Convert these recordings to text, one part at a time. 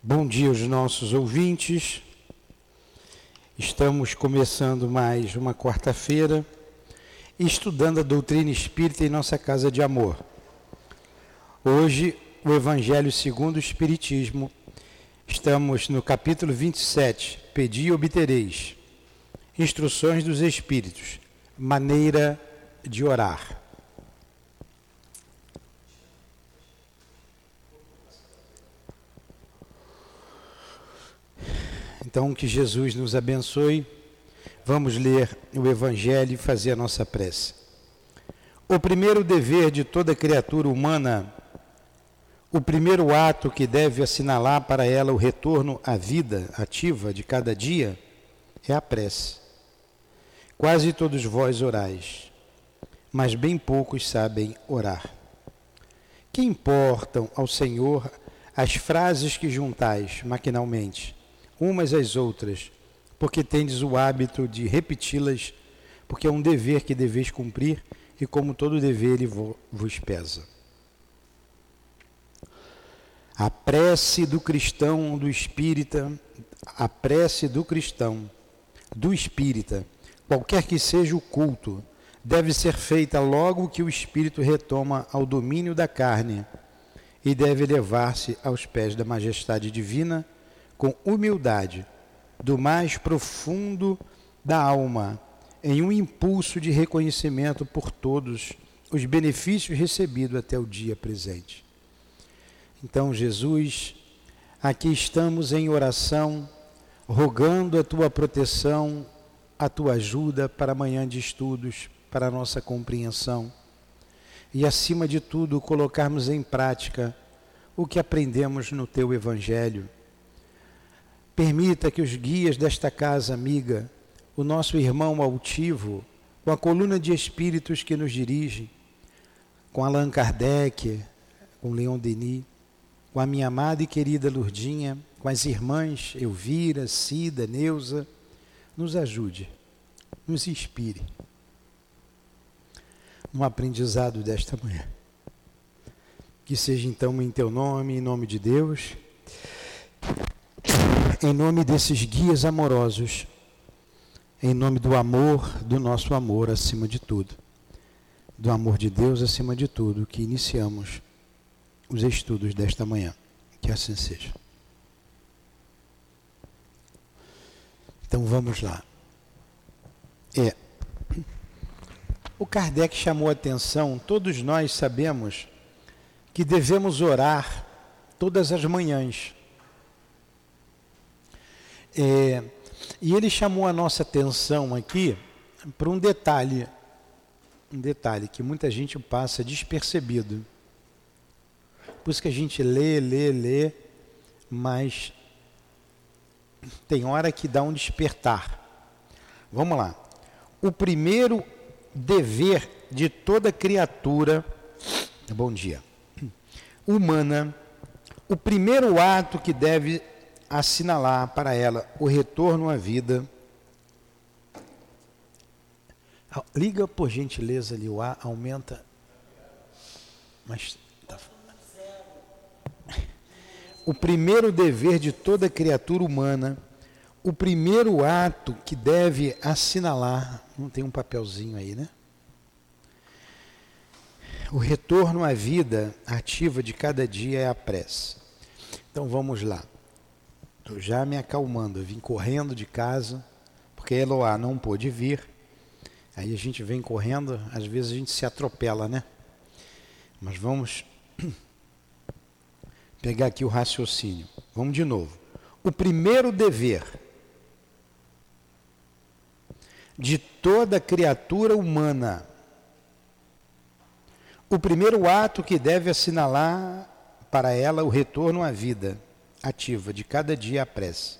Bom dia aos nossos ouvintes. Estamos começando mais uma quarta-feira estudando a doutrina espírita em nossa casa de amor. Hoje, o Evangelho segundo o Espiritismo. Estamos no capítulo 27, Pedi e obtereis. Instruções dos Espíritos, maneira de orar. Então, que Jesus nos abençoe. Vamos ler o Evangelho e fazer a nossa prece. O primeiro dever de toda criatura humana, o primeiro ato que deve assinalar para ela o retorno à vida ativa de cada dia, é a prece. Quase todos vós orais, mas bem poucos sabem orar. Que importam ao Senhor as frases que juntais maquinalmente? Umas às outras, porque tendes o hábito de repeti-las, porque é um dever que deveis cumprir, e como todo dever ele vos pesa. A prece do cristão, do espírita, a prece do cristão, do espírita, qualquer que seja o culto, deve ser feita logo que o espírito retoma ao domínio da carne e deve levar-se aos pés da majestade divina com humildade, do mais profundo da alma, em um impulso de reconhecimento por todos os benefícios recebidos até o dia presente. Então, Jesus, aqui estamos em oração, rogando a tua proteção, a tua ajuda para amanhã de estudos, para a nossa compreensão e, acima de tudo, colocarmos em prática o que aprendemos no teu Evangelho Permita que os guias desta casa amiga, o nosso irmão altivo, com a coluna de espíritos que nos dirige, com Allan Kardec, com Leon Denis, com a minha amada e querida Lurdinha, com as irmãs Elvira, Cida, Neuza, nos ajude, nos inspire no aprendizado desta manhã. Que seja então em teu nome, em nome de Deus em nome desses guias amorosos, em nome do amor, do nosso amor acima de tudo, do amor de Deus acima de tudo, que iniciamos os estudos desta manhã. Que assim seja. Então vamos lá. É. O Kardec chamou a atenção, todos nós sabemos que devemos orar todas as manhãs. É, e ele chamou a nossa atenção aqui para um detalhe, um detalhe que muita gente passa despercebido. Por isso que a gente lê, lê, lê, mas tem hora que dá um despertar. Vamos lá. O primeiro dever de toda criatura, bom dia, humana, o primeiro ato que deve assinalar para ela o retorno à vida. Liga por gentileza ali o ar, aumenta. Mas tá... o primeiro dever de toda criatura humana, o primeiro ato que deve assinalar, não tem um papelzinho aí, né? O retorno à vida ativa de cada dia é a prece. Então vamos lá. Estou já me acalmando. Eu vim correndo de casa, porque Eloá não pôde vir. Aí a gente vem correndo, às vezes a gente se atropela, né? Mas vamos pegar aqui o raciocínio. Vamos de novo. O primeiro dever de toda criatura humana, o primeiro ato que deve assinalar para ela o retorno à vida ativa de cada dia a prece.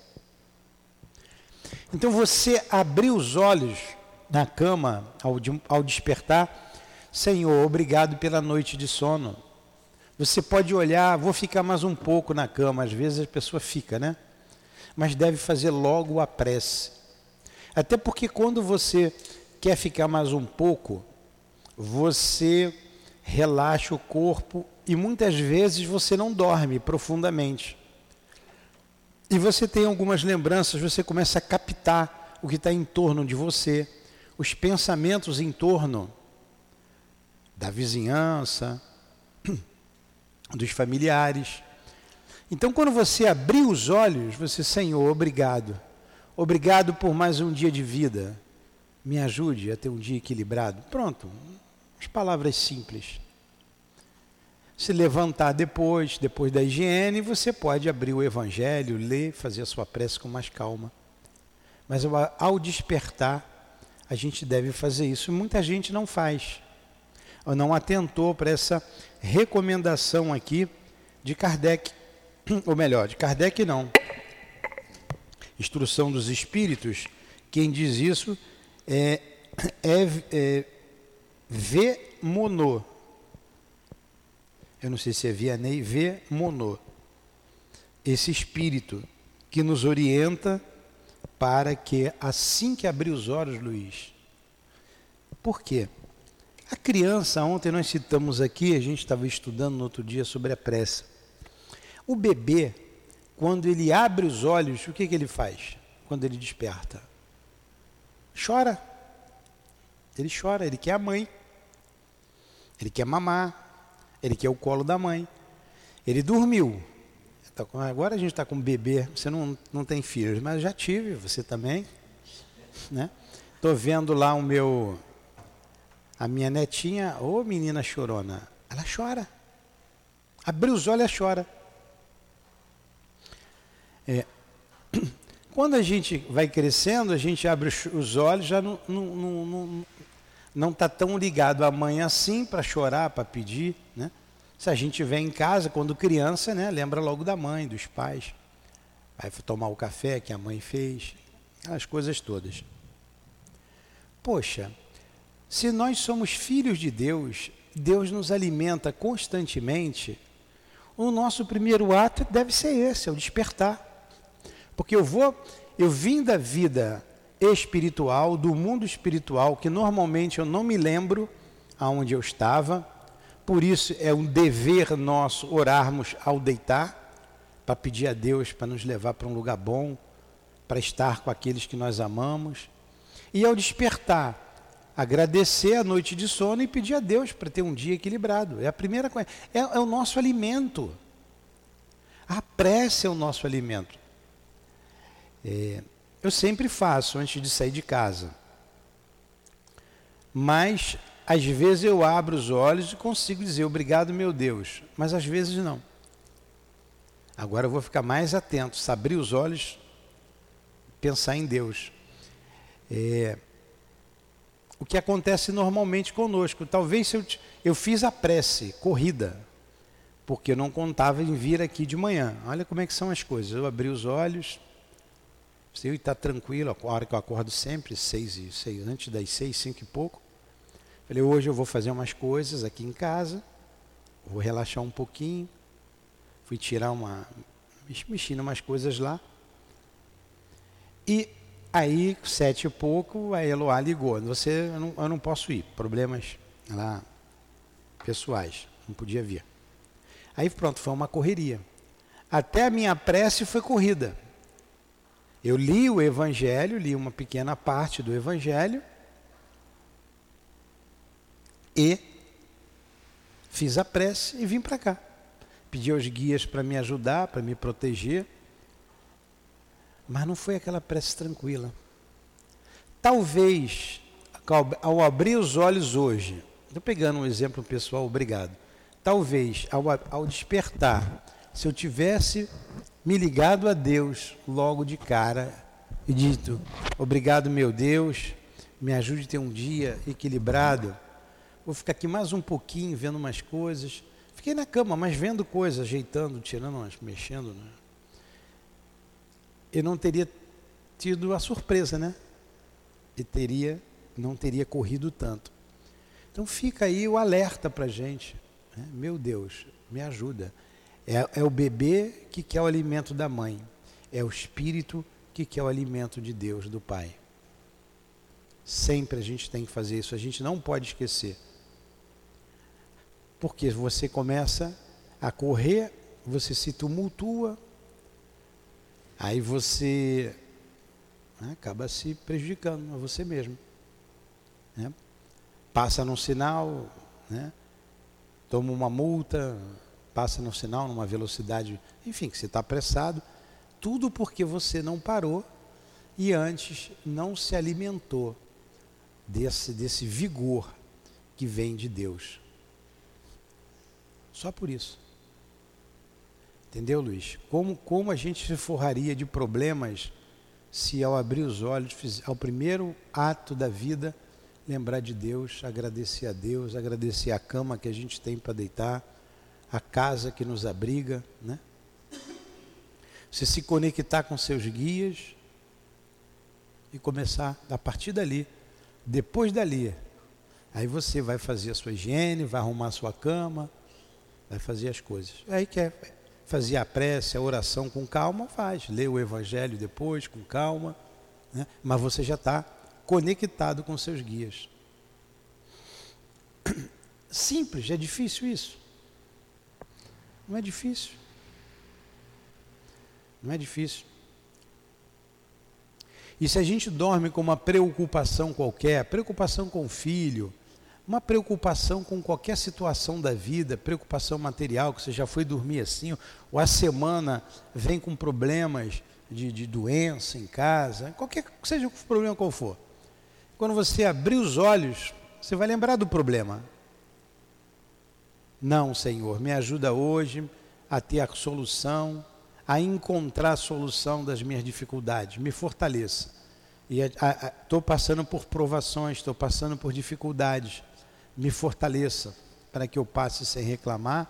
Então você abrir os olhos na cama ao, ao despertar, Senhor, obrigado pela noite de sono. Você pode olhar, vou ficar mais um pouco na cama, às vezes a pessoa fica, né? Mas deve fazer logo a prece. Até porque quando você quer ficar mais um pouco, você relaxa o corpo e muitas vezes você não dorme profundamente. E você tem algumas lembranças, você começa a captar o que está em torno de você, os pensamentos em torno da vizinhança, dos familiares. Então, quando você abrir os olhos, você, Senhor, obrigado. Obrigado por mais um dia de vida. Me ajude a ter um dia equilibrado. Pronto, as palavras simples. Se levantar depois, depois da higiene, você pode abrir o Evangelho, ler, fazer a sua prece com mais calma. Mas ao despertar, a gente deve fazer isso. Muita gente não faz, ou não atentou para essa recomendação aqui de Kardec. Ou melhor, de Kardec não. Instrução dos Espíritos, quem diz isso é, é, é V. Eu não sei se é Vianney, V. Monod. Esse espírito que nos orienta para que, assim que abrir os olhos, Luiz. Por quê? A criança, ontem nós citamos aqui, a gente estava estudando no outro dia sobre a pressa. O bebê, quando ele abre os olhos, o que, que ele faz? Quando ele desperta? Chora. Ele chora, ele quer a mãe. Ele quer mamar. Ele quer o colo da mãe. Ele dormiu. Tá agora a gente está com bebê. Você não, não tem filhos, mas já tive, você também. Né? Estou vendo lá o meu. A minha netinha, ô menina chorona, ela chora. Abriu os olhos, ela chora. É, quando a gente vai crescendo, a gente abre os olhos, já não não, não, não, não tá tão ligado à mãe assim para chorar, para pedir. Né? Se a gente vem em casa, quando criança, né, lembra logo da mãe, dos pais. Vai tomar o café que a mãe fez, as coisas todas. Poxa, se nós somos filhos de Deus, Deus nos alimenta constantemente, o nosso primeiro ato deve ser esse, é o despertar. Porque eu vou, eu vim da vida espiritual, do mundo espiritual, que normalmente eu não me lembro aonde eu estava. Por isso é um dever nosso orarmos ao deitar, para pedir a Deus para nos levar para um lugar bom, para estar com aqueles que nós amamos. E ao despertar, agradecer a noite de sono e pedir a Deus para ter um dia equilibrado. É a primeira coisa. É, é o nosso alimento. A prece é o nosso alimento. É, eu sempre faço antes de sair de casa. Mas às vezes eu abro os olhos e consigo dizer obrigado, meu Deus, mas às vezes não. Agora eu vou ficar mais atento, se abrir os olhos, pensar em Deus. É, o que acontece normalmente conosco. Talvez se eu, eu fiz a prece, corrida, porque eu não contava em vir aqui de manhã. Olha como é que são as coisas. Eu abri os olhos, eu está tranquilo, a hora que eu acordo sempre, seis e seis, antes das seis, cinco e pouco. Falei, hoje eu vou fazer umas coisas aqui em casa, vou relaxar um pouquinho. Fui tirar uma. mexi umas coisas lá. E aí, sete e pouco, a Eloá ligou. Você, eu não, eu não posso ir, problemas lá pessoais, não podia vir. Aí pronto, foi uma correria. Até a minha prece foi corrida. Eu li o Evangelho, li uma pequena parte do Evangelho e fiz a prece e vim para cá. Pedi aos guias para me ajudar, para me proteger. Mas não foi aquela prece tranquila. Talvez, ao abrir os olhos hoje, estou pegando um exemplo pessoal, obrigado. Talvez, ao, ao despertar, se eu tivesse me ligado a Deus logo de cara e dito: Obrigado, meu Deus, me ajude a ter um dia equilibrado. Vou ficar aqui mais um pouquinho vendo umas coisas. Fiquei na cama, mas vendo coisas, ajeitando, tirando, mexendo. Né? Eu não teria tido a surpresa, né? E teria, não teria corrido tanto. Então fica aí o alerta para gente. Né? Meu Deus, me ajuda. É, é o bebê que quer o alimento da mãe. É o espírito que quer o alimento de Deus, do Pai. Sempre a gente tem que fazer isso, a gente não pode esquecer. Porque você começa a correr, você se tumultua, Aí você né, acaba se prejudicando a você mesmo. Né? Passa num sinal, né? toma uma multa, passa no sinal numa velocidade, enfim, que você está apressado, tudo porque você não parou e antes não se alimentou desse, desse vigor que vem de Deus. Só por isso. Entendeu, Luiz? Como, como a gente se forraria de problemas se ao abrir os olhos, ao primeiro ato da vida, lembrar de Deus, agradecer a Deus, agradecer a cama que a gente tem para deitar, a casa que nos abriga, né? Você se conectar com seus guias e começar a partir dali, depois dali, aí você vai fazer a sua higiene, vai arrumar a sua cama, vai fazer as coisas. Aí quer fazer a prece, a oração com calma, faz. Lê o evangelho depois com calma, né? mas você já está conectado com seus guias. Simples, é difícil isso? Não é difícil. Não é difícil. E se a gente dorme com uma preocupação qualquer, preocupação com o filho, uma preocupação com qualquer situação da vida, preocupação material, que você já foi dormir assim, ou a semana vem com problemas de, de doença em casa, qualquer seja o problema qual for. Quando você abrir os olhos, você vai lembrar do problema. Não, Senhor, me ajuda hoje a ter a solução, a encontrar a solução das minhas dificuldades, me fortaleça. E estou passando por provações, estou passando por dificuldades, me fortaleça para que eu passe sem reclamar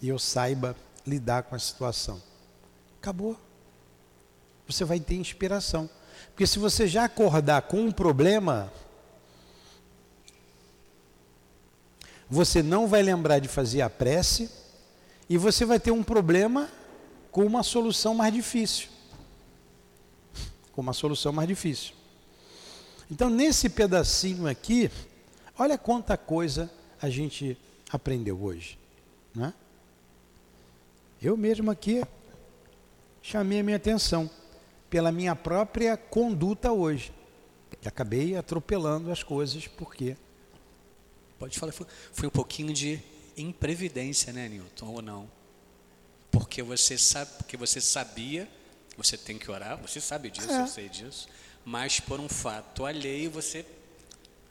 e eu saiba lidar com a situação. Acabou. Você vai ter inspiração. Porque se você já acordar com um problema, você não vai lembrar de fazer a prece e você vai ter um problema com uma solução mais difícil. Com uma solução mais difícil. Então, nesse pedacinho aqui, olha quanta coisa a gente aprendeu hoje. Né? Eu mesmo aqui chamei a minha atenção pela minha própria conduta hoje. Acabei atropelando as coisas porque. Pode falar, foi um pouquinho de imprevidência, né, Newton, ou não? Porque você sabe, porque você sabia, você tem que orar, você sabe disso, é. eu sei disso, mas por um fato alheio você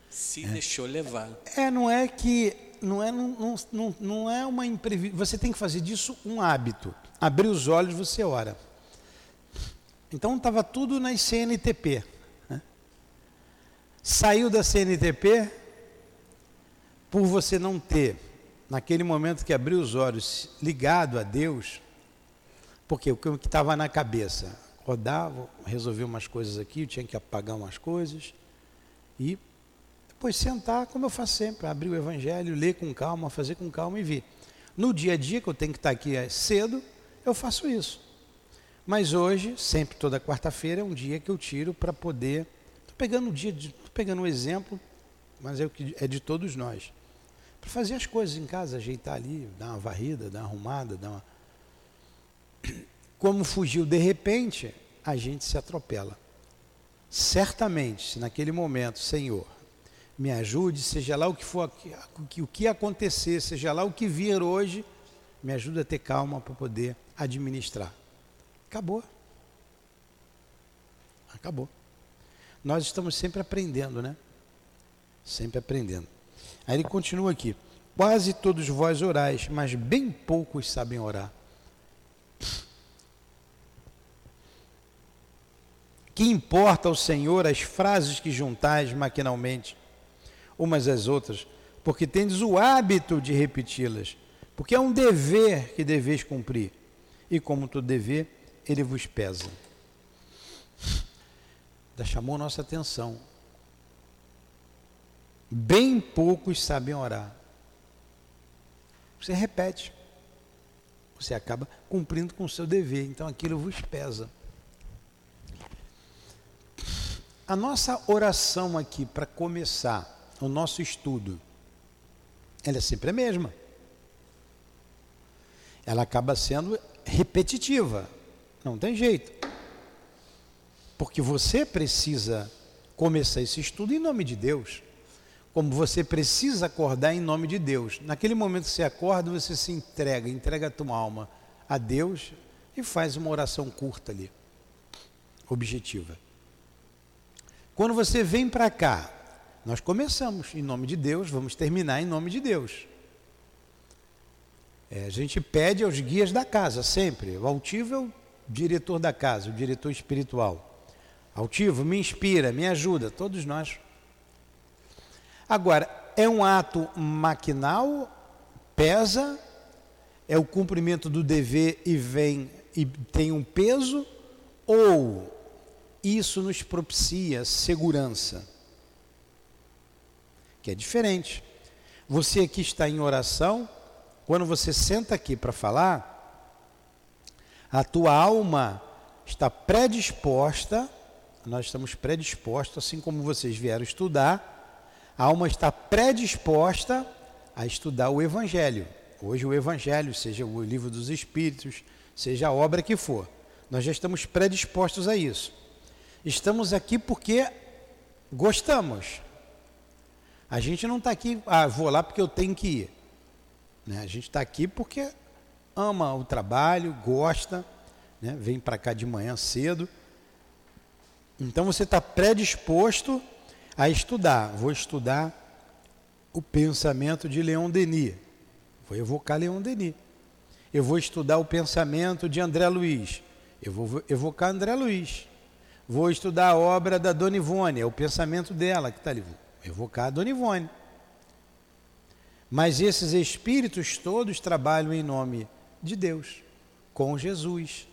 se é. deixou levar. É, não é que não é não, não, não é uma imprevisão. Você tem que fazer disso um hábito. Abrir os olhos, você ora. Então estava tudo nas CNTP. Né? Saiu da CNTP por você não ter, naquele momento que abriu os olhos, ligado a Deus, porque o que estava na cabeça? Rodava, resolvi umas coisas aqui, tinha que apagar umas coisas e depois sentar, como eu faço sempre, abrir o Evangelho, ler com calma, fazer com calma e vir. No dia a dia, que eu tenho que estar aqui cedo, eu faço isso. Mas hoje, sempre toda quarta-feira, é um dia que eu tiro para poder. Estou pegando o dia, estou pegando um exemplo, mas é, o que, é de todos nós. Para fazer as coisas em casa, ajeitar ali, dar uma varrida, dar uma arrumada, dar uma. Como fugiu de repente, a gente se atropela. Certamente, se naquele momento, Senhor, me ajude, seja lá o que for, o que acontecer, seja lá o que vir hoje, me ajuda a ter calma para poder administrar. Acabou. Acabou. Nós estamos sempre aprendendo, né? Sempre aprendendo. Aí ele continua aqui. Quase todos vós orais, mas bem poucos sabem orar. Que importa ao Senhor as frases que juntais maquinalmente, umas às outras, porque tendes o hábito de repeti-las, porque é um dever que deveis cumprir. E como todo dever, ele vos pesa. Já chamou nossa atenção. Bem poucos sabem orar. Você repete. Você acaba cumprindo com o seu dever. Então aquilo vos pesa. A nossa oração aqui para começar o nosso estudo, ela é sempre a mesma. Ela acaba sendo repetitiva Não tem jeito. Porque você precisa começar esse estudo em nome de Deus. Como você precisa acordar em nome de Deus. Naquele momento que você acorda, você se entrega, entrega a tua alma a Deus e faz uma oração curta ali, objetiva. Quando você vem para cá, nós começamos em nome de Deus, vamos terminar em nome de Deus. É, a gente pede aos guias da casa, sempre. O altivo é o diretor da casa, o diretor espiritual. Altivo, me inspira, me ajuda, todos nós. Agora, é um ato maquinal, pesa, é o cumprimento do dever e vem e tem um peso, ou isso nos propicia segurança, que é diferente. Você aqui está em oração, quando você senta aqui para falar, a tua alma está predisposta, nós estamos predispostos, assim como vocês vieram estudar, a alma está predisposta a estudar o Evangelho. Hoje o Evangelho, seja o livro dos Espíritos, seja a obra que for, nós já estamos predispostos a isso. Estamos aqui porque gostamos. A gente não está aqui, ah, vou lá porque eu tenho que ir. Né? A gente está aqui porque ama o trabalho, gosta, né? vem para cá de manhã cedo. Então você está predisposto a estudar. Vou estudar o pensamento de Leon Denis. Vou evocar Leon Denis. Eu vou estudar o pensamento de André Luiz. Eu vou evocar André Luiz. Vou estudar a obra da Dona Ivone, é o pensamento dela que está ali. Evocar a Dona Ivone. Mas esses espíritos todos trabalham em nome de Deus, com Jesus.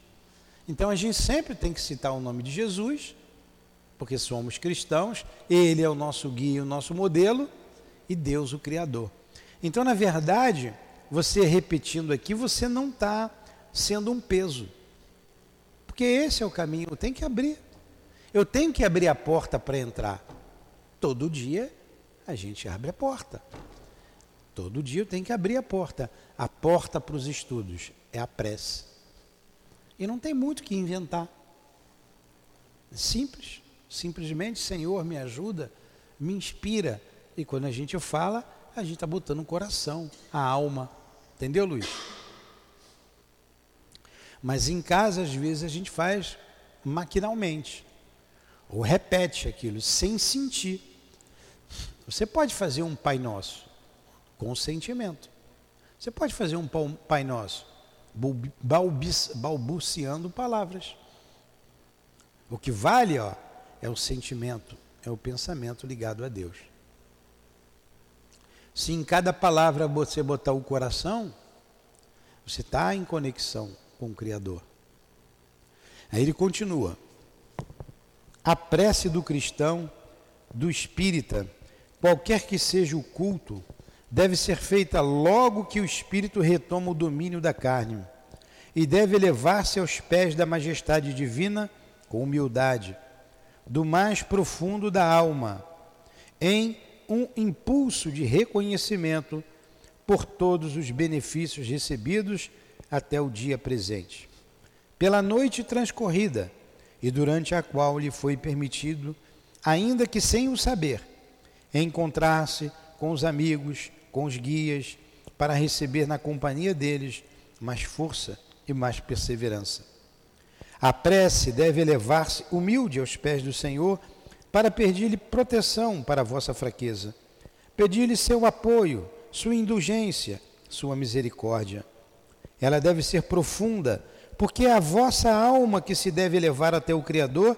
Então a gente sempre tem que citar o nome de Jesus, porque somos cristãos, Ele é o nosso guia, o nosso modelo, e Deus o Criador. Então, na verdade, você repetindo aqui, você não está sendo um peso. Porque esse é o caminho, tem que abrir. Eu tenho que abrir a porta para entrar. Todo dia a gente abre a porta. Todo dia eu tenho que abrir a porta. A porta para os estudos é a prece. E não tem muito que inventar. Simples. Simplesmente, Senhor, me ajuda, me inspira. E quando a gente fala, a gente está botando o coração, a alma. Entendeu, Luiz? Mas em casa, às vezes, a gente faz maquinalmente ou repete aquilo sem sentir. Você pode fazer um Pai Nosso com sentimento. Você pode fazer um Pai Nosso balbuciando palavras. O que vale ó, é o sentimento, é o pensamento ligado a Deus. Se em cada palavra você botar o coração, você está em conexão com o Criador. Aí ele continua. A prece do cristão, do espírita, qualquer que seja o culto, deve ser feita logo que o espírito retoma o domínio da carne e deve elevar-se aos pés da majestade divina com humildade, do mais profundo da alma, em um impulso de reconhecimento por todos os benefícios recebidos até o dia presente. Pela noite transcorrida, e durante a qual lhe foi permitido, ainda que sem o saber, encontrar-se com os amigos, com os guias, para receber na companhia deles mais força e mais perseverança. A prece deve elevar-se humilde aos pés do Senhor para pedir-lhe proteção para a vossa fraqueza, pedir-lhe seu apoio, sua indulgência, sua misericórdia. Ela deve ser profunda, porque é a vossa alma que se deve levar até o Criador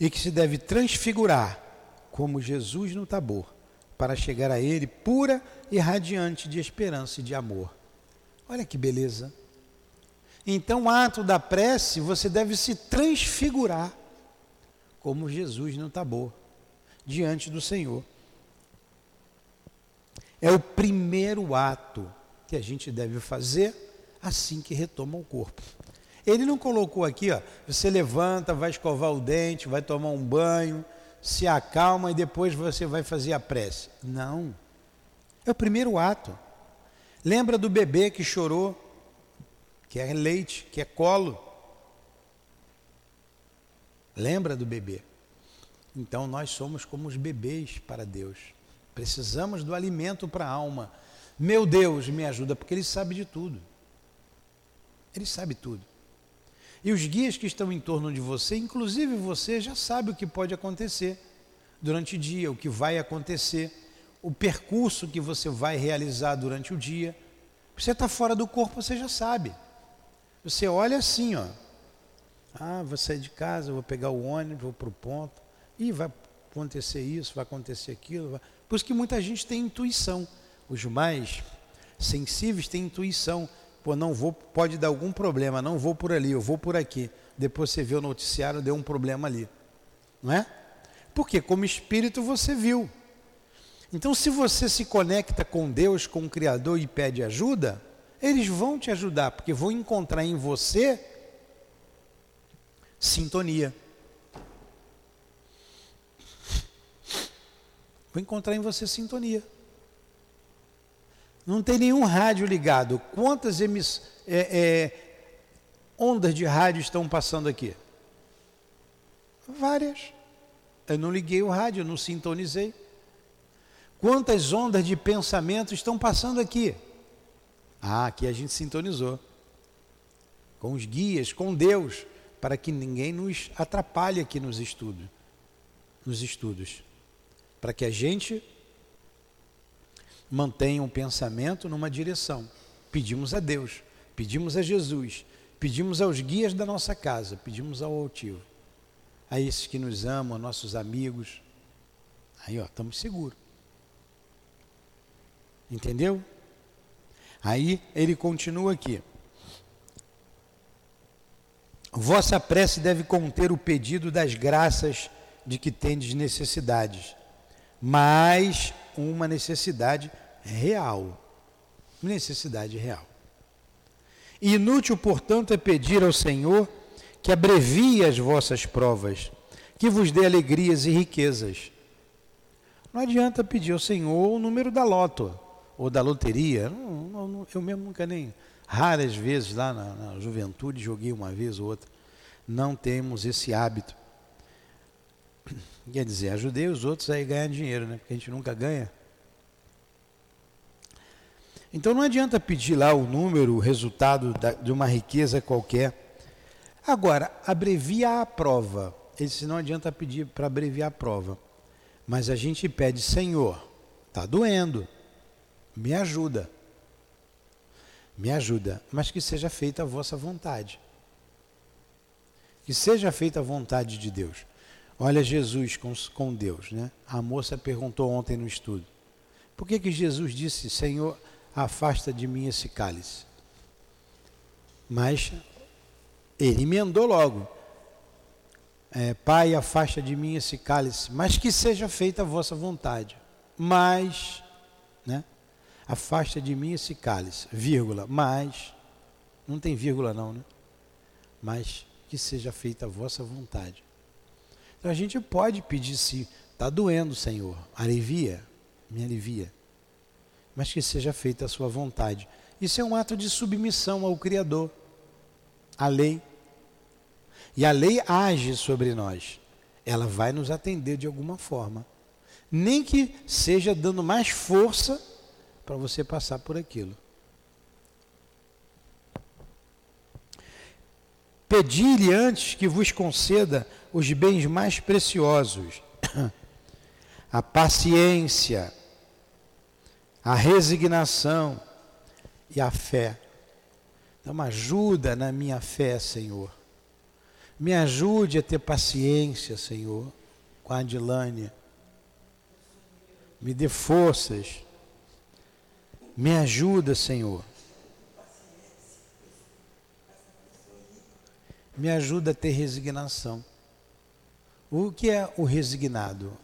e que se deve transfigurar como Jesus no Tabor, para chegar a Ele pura e radiante de esperança e de amor. Olha que beleza. Então, o ato da prece, você deve se transfigurar como Jesus no Tabor, diante do Senhor. É o primeiro ato que a gente deve fazer assim que retoma o corpo. Ele não colocou aqui, ó, você levanta, vai escovar o dente, vai tomar um banho, se acalma e depois você vai fazer a prece. Não. É o primeiro ato. Lembra do bebê que chorou, que é leite, que é colo. Lembra do bebê? Então nós somos como os bebês para Deus. Precisamos do alimento para a alma. Meu Deus, me ajuda, porque Ele sabe de tudo. Ele sabe tudo. E os guias que estão em torno de você, inclusive você, já sabe o que pode acontecer durante o dia, o que vai acontecer, o percurso que você vai realizar durante o dia. Você está fora do corpo, você já sabe. Você olha assim, ó. Ah, vou sair de casa, vou pegar o ônibus, vou para o ponto. E vai acontecer isso, vai acontecer aquilo. Vai... Por isso que muita gente tem intuição. Os mais sensíveis têm intuição. Pô, não vou, pode dar algum problema, não vou por ali, eu vou por aqui. Depois você vê o noticiário, deu um problema ali. Não é? Porque como espírito você viu. Então, se você se conecta com Deus, com o Criador e pede ajuda, eles vão te ajudar, porque vão encontrar em você sintonia. Vou encontrar em você sintonia. Não tem nenhum rádio ligado. Quantas emiss... É, é, ondas de rádio estão passando aqui? Várias. Eu não liguei o rádio, eu não sintonizei. Quantas ondas de pensamento estão passando aqui? Ah, aqui a gente sintonizou. Com os guias, com Deus, para que ninguém nos atrapalhe aqui nos estudos. Nos estudos. Para que a gente mantenha um pensamento numa direção. Pedimos a Deus, pedimos a Jesus, pedimos aos guias da nossa casa, pedimos ao altivo, a esses que nos amam, nossos amigos. Aí, ó, estamos seguros. Entendeu? Aí ele continua aqui. Vossa prece deve conter o pedido das graças de que tendes necessidades, mas uma necessidade real. Necessidade real. Inútil, portanto, é pedir ao Senhor que abrevie as vossas provas, que vos dê alegrias e riquezas. Não adianta pedir ao Senhor o número da loto ou da loteria. Não, não, eu mesmo nunca nem, raras vezes lá na, na juventude, joguei uma vez ou outra. Não temos esse hábito. Quer dizer, ajudei os outros a ganhar dinheiro, né? Porque a gente nunca ganha. Então não adianta pedir lá o número, o resultado da, de uma riqueza qualquer. Agora, abrevia a prova. Ele disse, não adianta pedir para abreviar a prova. Mas a gente pede, Senhor, está doendo me ajuda. Me ajuda, mas que seja feita a vossa vontade. Que seja feita a vontade de Deus. Olha Jesus com, com Deus, né? A moça perguntou ontem no estudo. Por que, que Jesus disse, Senhor, afasta de mim esse cálice? Mas ele emendou logo. É, Pai, afasta de mim esse cálice, mas que seja feita a vossa vontade. Mas, né? Afasta de mim esse cálice, vírgula, mas, não tem vírgula não, né? Mas que seja feita a vossa vontade. Então a gente pode pedir se está doendo, Senhor, alivia, me alivia. Mas que seja feita a sua vontade. Isso é um ato de submissão ao Criador, à lei. E a lei age sobre nós. Ela vai nos atender de alguma forma. Nem que seja dando mais força para você passar por aquilo. Pedi-lhe antes que vos conceda os bens mais preciosos, a paciência, a resignação e a fé. Então, ajuda na minha fé, Senhor. Me ajude a ter paciência, Senhor, com a Adilânia. Me dê forças me ajuda, Senhor. Me ajuda a ter resignação. O que é o resignado?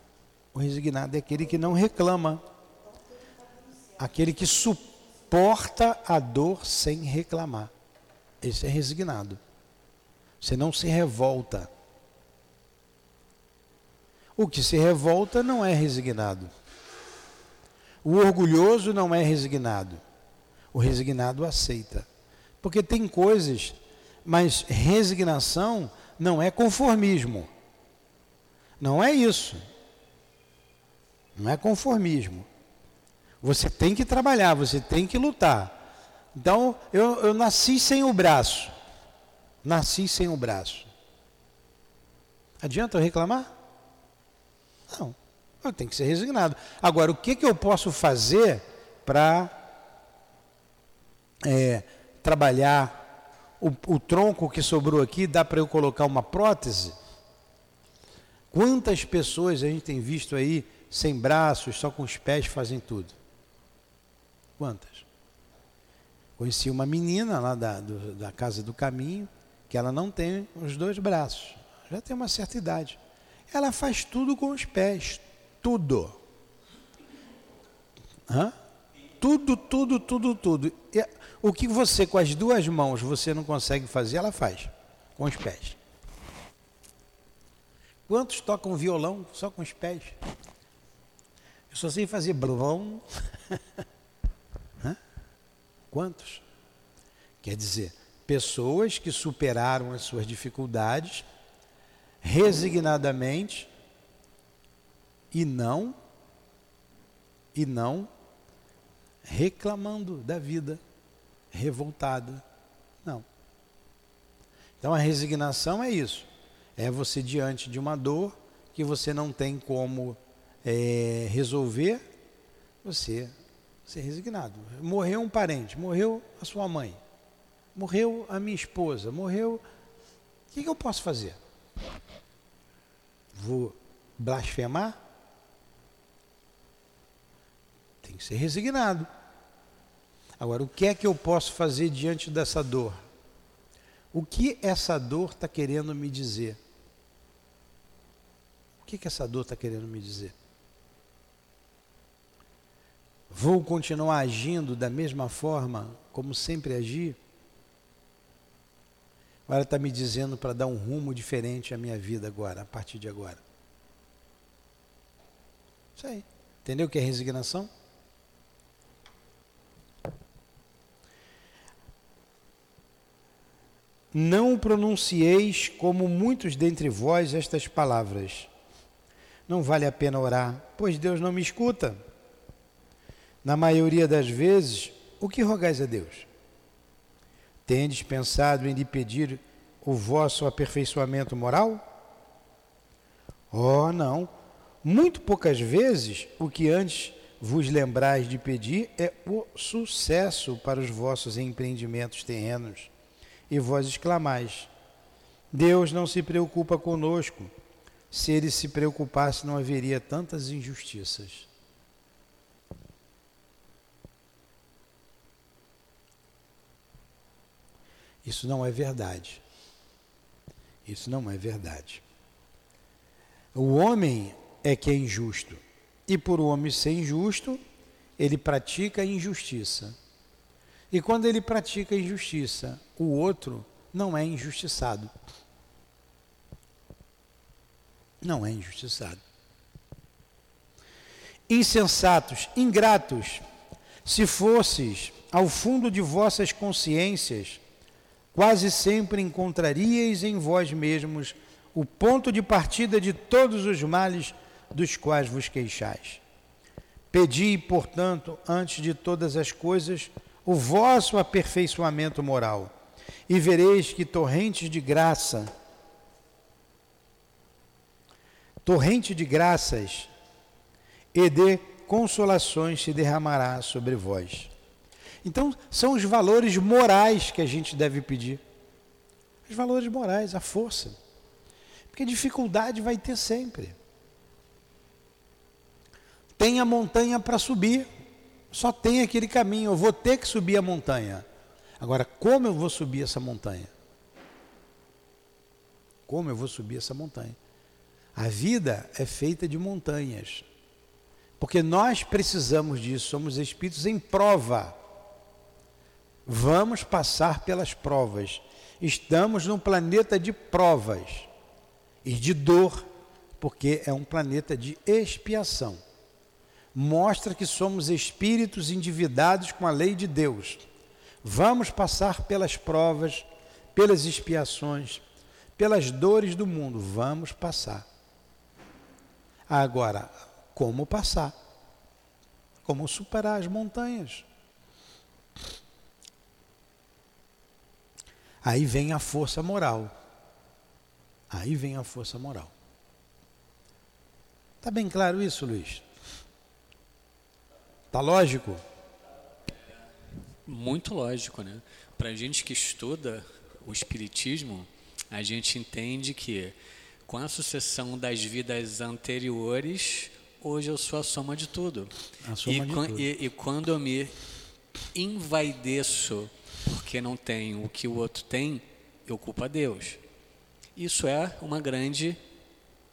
O resignado é aquele que não reclama, aquele que suporta a dor sem reclamar. Esse é resignado. Você não se revolta. O que se revolta não é resignado. O orgulhoso não é resignado. O resignado aceita. Porque tem coisas, mas resignação não é conformismo. Não é isso. Não é conformismo. Você tem que trabalhar, você tem que lutar. Então, eu, eu nasci sem o braço. Nasci sem o braço. Adianta eu reclamar? Não. Eu tenho que ser resignado. Agora, o que, que eu posso fazer para é, trabalhar o, o tronco que sobrou aqui? Dá para eu colocar uma prótese? Quantas pessoas a gente tem visto aí sem braços, só com os pés fazem tudo? Quantas? Conheci uma menina lá da, do, da Casa do Caminho, que ela não tem os dois braços, já tem uma certa idade. Ela faz tudo com os pés, tudo. Hã? Tudo, tudo, tudo, tudo. E o que você com as duas mãos você não consegue fazer, ela faz com os pés. Quantos tocam violão só com os pés? Eu só sei fazer blum. Quantos? Quer dizer, pessoas que superaram as suas dificuldades resignadamente e não e não reclamando da vida, revoltada. Não. Então a resignação é isso. É você diante de uma dor que você não tem como é, resolver, você ser resignado. Morreu um parente, morreu a sua mãe, morreu a minha esposa, morreu. O que, que eu posso fazer? Vou blasfemar? Tem que ser resignado. Agora, o que é que eu posso fazer diante dessa dor? O que essa dor está querendo me dizer? que, que essa dor está querendo me dizer? Vou continuar agindo da mesma forma como sempre agi? Ela está me dizendo para dar um rumo diferente à minha vida agora, a partir de agora? Isso aí. Entendeu o que é resignação? Não pronuncieis como muitos dentre vós estas palavras não vale a pena orar, pois Deus não me escuta. Na maioria das vezes, o que rogais a Deus? Tendes pensado em lhe pedir o vosso aperfeiçoamento moral? Oh, não. Muito poucas vezes o que antes vos lembrais de pedir é o sucesso para os vossos empreendimentos terrenos. E vós exclamais: Deus não se preocupa conosco se ele se preocupasse, não haveria tantas injustiças. Isso não é verdade. Isso não é verdade. O homem é que é injusto. E por o homem ser injusto, ele pratica a injustiça. E quando ele pratica injustiça, o outro não é injustiçado não é injustiçado. Insensatos, ingratos, se fosses ao fundo de vossas consciências, quase sempre encontraríeis em vós mesmos o ponto de partida de todos os males dos quais vos queixais. Pedi, portanto, antes de todas as coisas, o vosso aperfeiçoamento moral, e vereis que torrentes de graça torrente de graças e de consolações se derramará sobre vós. Então, são os valores morais que a gente deve pedir. Os valores morais, a força. Porque dificuldade vai ter sempre. Tem a montanha para subir, só tem aquele caminho. Eu vou ter que subir a montanha. Agora, como eu vou subir essa montanha? Como eu vou subir essa montanha? A vida é feita de montanhas. Porque nós precisamos disso, somos espíritos em prova. Vamos passar pelas provas. Estamos num planeta de provas e de dor, porque é um planeta de expiação. Mostra que somos espíritos endividados com a lei de Deus. Vamos passar pelas provas, pelas expiações, pelas dores do mundo. Vamos passar. Agora, como passar? Como superar as montanhas? Aí vem a força moral. Aí vem a força moral. Está bem claro isso, Luiz? Está lógico? Muito lógico, né? Para a gente que estuda o Espiritismo, a gente entende que com a sucessão das vidas anteriores, hoje eu sou a soma de tudo. A soma e, de tudo. E, e quando eu me envaideço porque não tenho o que o outro tem, eu culpo a Deus. Isso é uma grande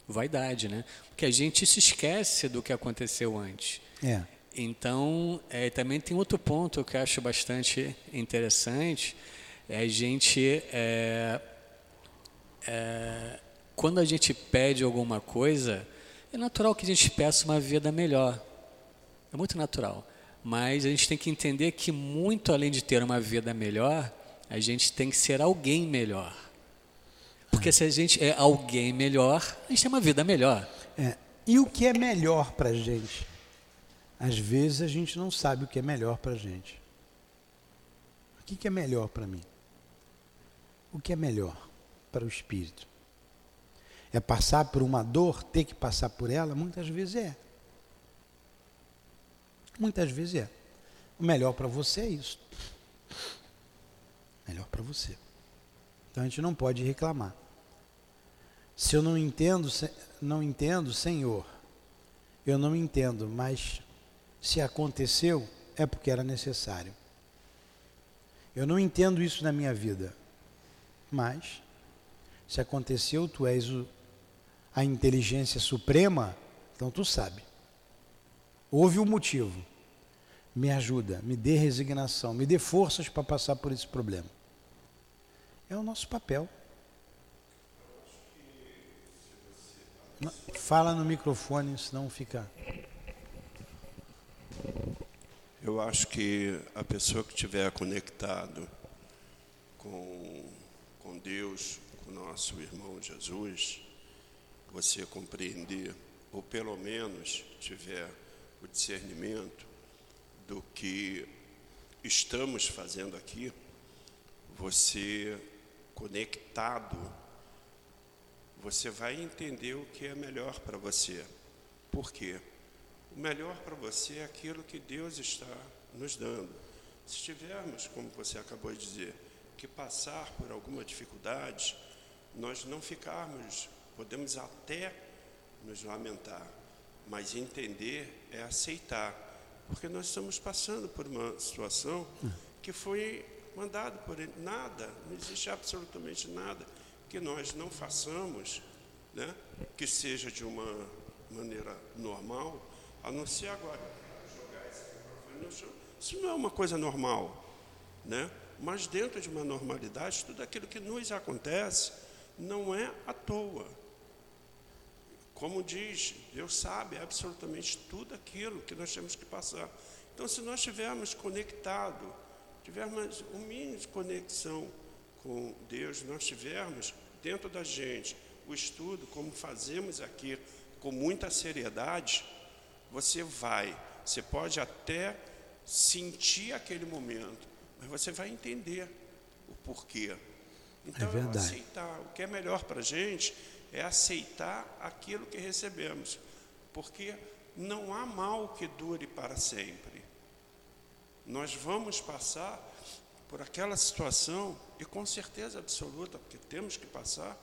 vaidade, né? Porque a gente se esquece do que aconteceu antes. É. Então, é, também tem outro ponto que eu acho bastante interessante, é a gente, é, é, quando a gente pede alguma coisa, é natural que a gente peça uma vida melhor, é muito natural, mas a gente tem que entender que muito além de ter uma vida melhor, a gente tem que ser alguém melhor. Porque se a gente é alguém melhor, a gente tem uma vida melhor. É. E o que é melhor para a gente? Às vezes a gente não sabe o que é melhor para a gente. O que, é melhor para mim? O que é melhor para o espírito? É passar por uma dor, ter que passar por ela? Muitas vezes é. Muitas vezes é. O melhor para você é isso. Melhor para você. Então a gente não pode reclamar. Se eu não entendo, não entendo, Senhor, eu não entendo, mas se aconteceu, é porque era necessário. Eu não entendo isso na minha vida, mas se aconteceu, tu és o, a inteligência suprema, então tu sabe. Houve o um motivo. Me ajuda, me dê resignação, me dê forças para passar por esse problema. É o nosso papel. Fala no microfone, senão fica. Eu acho que a pessoa que estiver conectado com, com Deus, com nosso irmão Jesus, você compreender, ou pelo menos tiver o discernimento do que estamos fazendo aqui, você conectado, você vai entender o que é melhor para você. Por quê? O melhor para você é aquilo que Deus está nos dando. Se tivermos, como você acabou de dizer, que passar por alguma dificuldade, nós não ficarmos, podemos até nos lamentar, mas entender é aceitar, porque nós estamos passando por uma situação que foi mandado por ele. Nada, não existe absolutamente nada que nós não façamos, né, que seja de uma maneira normal, a não ser agora. Isso não é uma coisa normal, né? Mas dentro de uma normalidade, tudo aquilo que nos acontece não é à toa. Como diz, Deus sabe absolutamente tudo aquilo que nós temos que passar. Então, se nós estivermos conectados, tivermos um mínimo de conexão com Deus, nós tivermos dentro da gente o estudo, como fazemos aqui, com muita seriedade, você vai, você pode até sentir aquele momento, mas você vai entender o porquê. Então, é verdade. aceitar. O que é melhor para a gente é aceitar aquilo que recebemos, porque não há mal que dure para sempre. Nós vamos passar por aquela situação e com certeza absoluta, porque temos que passar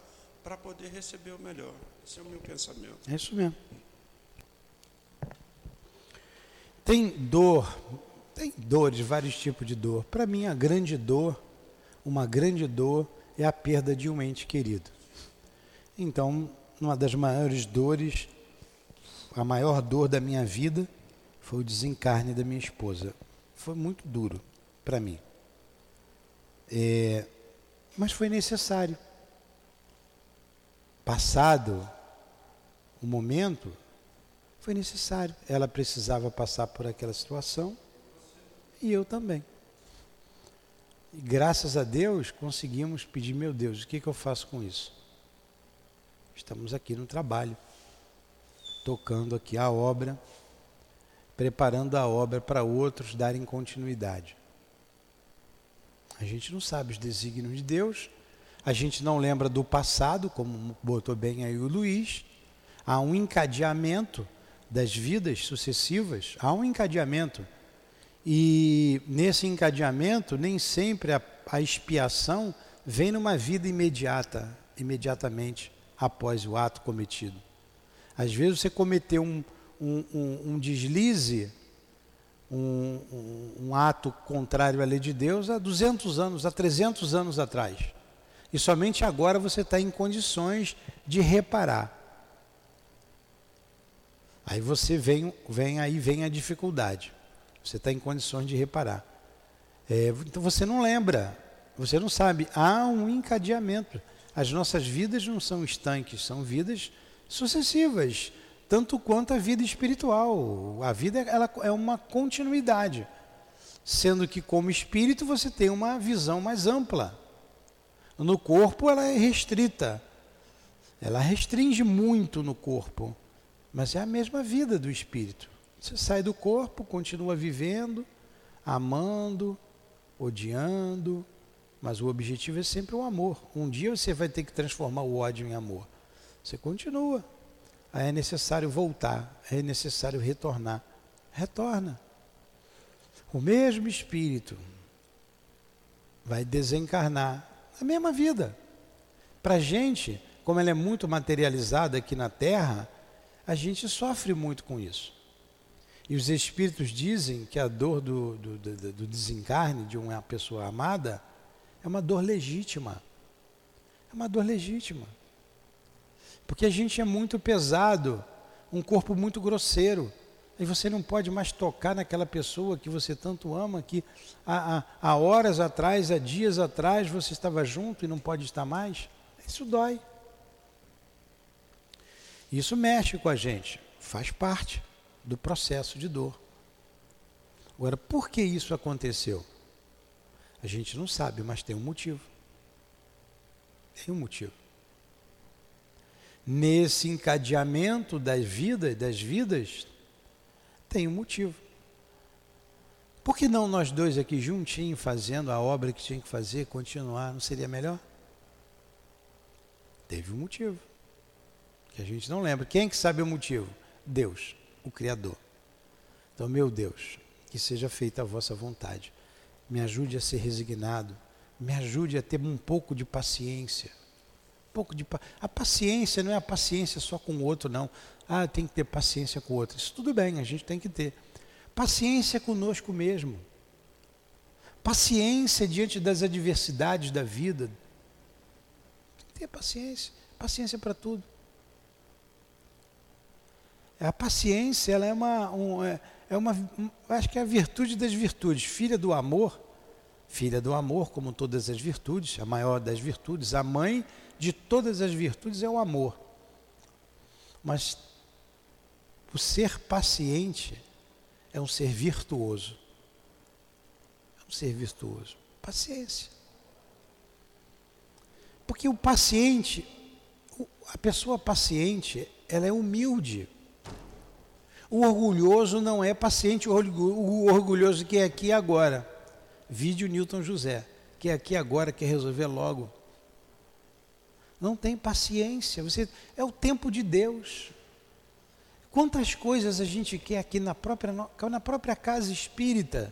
para poder receber o melhor. Esse é o meu pensamento. É isso mesmo. Tem dor, tem dores, vários tipos de dor. Para mim, a grande dor, uma grande dor, é a perda de um ente querido. Então, uma das maiores dores, a maior dor da minha vida, foi o desencarne da minha esposa. Foi muito duro para mim. É, mas foi necessário. Passado o momento, foi necessário. Ela precisava passar por aquela situação e eu também. E graças a Deus conseguimos pedir, meu Deus, o que, que eu faço com isso? Estamos aqui no trabalho. tocando aqui a obra, preparando a obra para outros darem continuidade. A gente não sabe os desígnios de Deus, a gente não lembra do passado, como botou bem aí o Luiz. Há um encadeamento das vidas sucessivas, há um encadeamento. E nesse encadeamento, nem sempre a, a expiação vem numa vida imediata, imediatamente após o ato cometido. Às vezes você cometeu um, um, um, um deslize, um, ato contrário à lei de Deus há 200 anos, há 300 anos atrás. E somente agora você está em condições de reparar. Aí você vem, vem aí vem a dificuldade. Você está em condições de reparar. É, então você não lembra, você não sabe. Há um encadeamento. As nossas vidas não são estanques, são vidas sucessivas, tanto quanto a vida espiritual. A vida ela é uma continuidade, sendo que como espírito você tem uma visão mais ampla. No corpo ela é restrita. Ela restringe muito no corpo, mas é a mesma vida do espírito. Você sai do corpo, continua vivendo, amando, odiando, mas o objetivo é sempre o amor. Um dia você vai ter que transformar o ódio em amor. Você continua. Aí é necessário voltar, é necessário retornar. Retorna. O mesmo espírito vai desencarnar a mesma vida. Para a gente, como ela é muito materializada aqui na Terra, a gente sofre muito com isso. E os espíritos dizem que a dor do, do, do, do desencarne de uma pessoa amada é uma dor legítima. É uma dor legítima. Porque a gente é muito pesado, um corpo muito grosseiro. E você não pode mais tocar naquela pessoa que você tanto ama, que há, há, há horas atrás, há dias atrás você estava junto e não pode estar mais. Isso dói. Isso mexe com a gente, faz parte do processo de dor. Agora, por que isso aconteceu? A gente não sabe, mas tem um motivo. Tem um motivo. Nesse encadeamento das vidas, das vidas, tem um motivo. Por que não nós dois aqui juntinhos fazendo a obra que tinha que fazer, continuar, não seria melhor? Teve um motivo. Que a gente não lembra. Quem é que sabe o motivo? Deus, o Criador. Então, meu Deus, que seja feita a vossa vontade. Me ajude a ser resignado. Me ajude a ter um pouco de paciência. Um pouco de a paciência não é a paciência só com o outro, não. Ah, tem que ter paciência com o outro. Isso tudo bem, a gente tem que ter. Paciência conosco mesmo. Paciência diante das adversidades da vida. Tem que ter paciência. Paciência para tudo. A paciência, ela é uma, um, é, é uma, acho que é a virtude das virtudes, filha do amor, filha do amor, como todas as virtudes, a maior das virtudes, a mãe de todas as virtudes é o amor. Mas o ser paciente é um ser virtuoso. É um ser virtuoso. Paciência. Porque o paciente, a pessoa paciente, ela é humilde. O orgulhoso não é paciente, o orgulhoso que é aqui agora. Vídeo Newton José, que é aqui agora, quer resolver logo. Não tem paciência. Você é o tempo de Deus. Quantas coisas a gente quer aqui na própria, na própria casa espírita,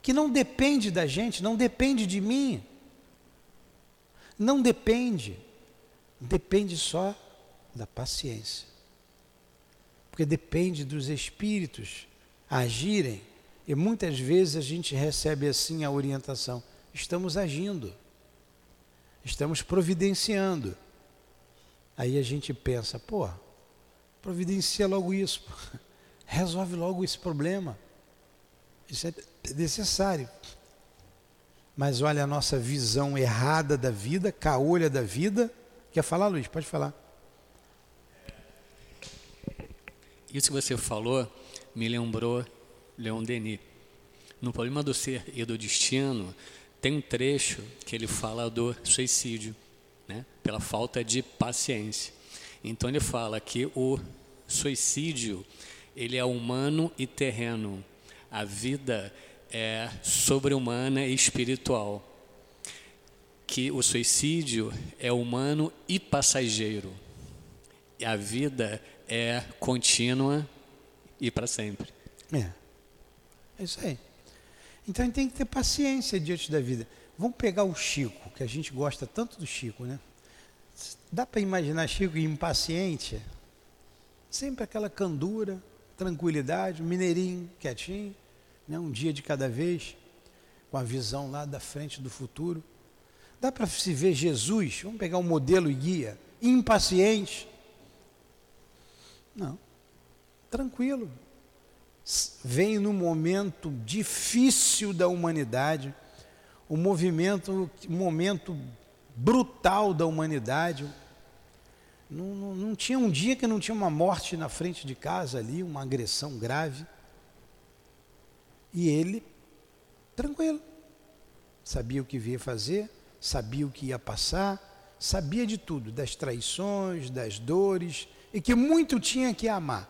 que não depende da gente, não depende de mim. Não depende. Depende só da paciência. Porque depende dos espíritos agirem. E muitas vezes a gente recebe assim a orientação: estamos agindo, estamos providenciando. Aí a gente pensa, pô, Providencia logo isso. Resolve logo esse problema. Isso é necessário. Mas olha a nossa visão errada da vida, caolha da vida. Quer falar, Luiz? Pode falar. Isso que você falou me lembrou Leon Denis. No problema do ser e do destino, tem um trecho que ele fala do suicídio, né? pela falta de paciência. Então ele fala que o Suicídio, ele é humano e terreno. A vida é sobre-humana e espiritual. Que o suicídio é humano e passageiro. E a vida é contínua e para sempre. É. É isso aí. Então a gente tem que ter paciência diante da vida. Vamos pegar o Chico, que a gente gosta tanto do Chico, né? Dá para imaginar Chico impaciente? Sempre aquela candura, tranquilidade, mineirinho, quietinho, né? um dia de cada vez, com a visão lá da frente do futuro. Dá para se ver Jesus, vamos pegar um modelo e guia, impaciente. Não, tranquilo. Vem no momento difícil da humanidade, um movimento, um momento brutal da humanidade. Não, não, não, tinha um dia que não tinha uma morte na frente de casa ali, uma agressão grave. E ele, tranquilo, sabia o que ia fazer, sabia o que ia passar, sabia de tudo, das traições, das dores, e que muito tinha que amar.